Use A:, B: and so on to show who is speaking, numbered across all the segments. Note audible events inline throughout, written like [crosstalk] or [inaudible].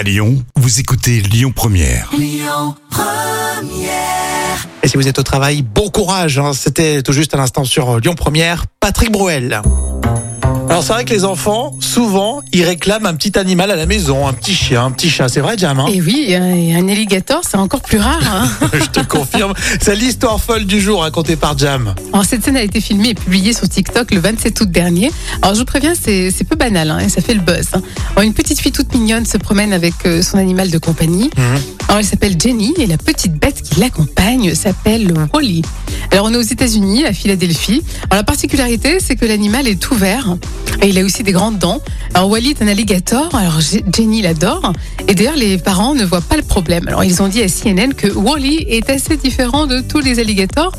A: À Lyon, vous écoutez Lyon Première.
B: Et si vous êtes au travail, bon courage. hein. C'était tout juste à l'instant sur Lyon Première, Patrick Bruel. Alors c'est vrai que les enfants, souvent, ils réclament un petit animal à la maison, un petit chien, un petit chat. C'est vrai, Jam hein
C: Et oui, un un alligator, c'est encore plus rare. hein. [laughs]
B: Je te confirme. C'est l'histoire folle du jour racontée par Jam.
C: Alors, cette scène a été filmée et publiée sur TikTok le 27 août dernier. Alors, je vous préviens, c'est peu banal hein, et ça fait le buzz. hein. Alors, une petite fille toute mignonne se promène avec euh, son animal de compagnie. Alors, elle s'appelle Jenny et la petite bête qui l'accompagne s'appelle Wally. Alors, on est aux États-Unis, à Philadelphie. Alors, la particularité, c'est que l'animal est tout vert et il a aussi des grandes dents. Alors, Wally est un alligator. Alors, Jenny l'adore. Et d'ailleurs, les parents ne voient pas le problème. Alors, ils ont dit à CNN que Wally est assez différent de tous les alligators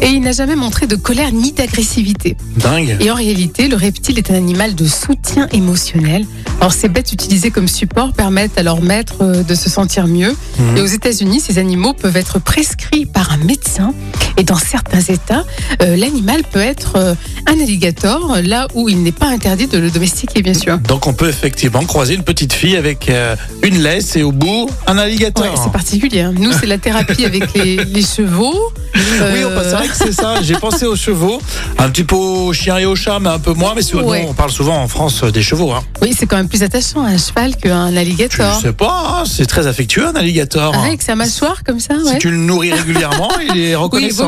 C: et il n'a jamais montré de colère ni d'agressivité.
B: Dingue.
C: Et en réalité, le reptile est un animal de soutien émotionnel. Alors, ces bêtes utilisées comme support permettent à leur maître euh, de se sentir mieux. Et aux États-Unis, ces animaux peuvent être prescrits par un médecin. Et dans certains États, euh, l'animal peut être euh, un alligator, là où il n'est pas interdit de le domestiquer, bien sûr.
B: Donc on peut effectivement croiser une petite fille avec euh, une laisse et au bout un alligator.
C: Ouais, c'est particulier. hein. Nous, c'est la thérapie avec les, [laughs] les chevaux.
B: Oui,
C: Euh,
B: c'est vrai que c'est ça. J'ai pensé aux chevaux, un petit peu aux chiens et aux chats, mais un peu moins. Mais sur- nous, on parle souvent en France euh, des chevaux. Hein.
C: oui, c'est quand même plus attachant un cheval qu'un
B: Je
C: alligator.
B: sais pas, hein, c'est très affectueux un alligator.
C: Ah, avec sa mâchoire comme ça,
B: Si
C: ouais.
B: tu le nourris régulièrement, il est [laughs]
C: Oui, il
B: reconnaissant.
C: vaut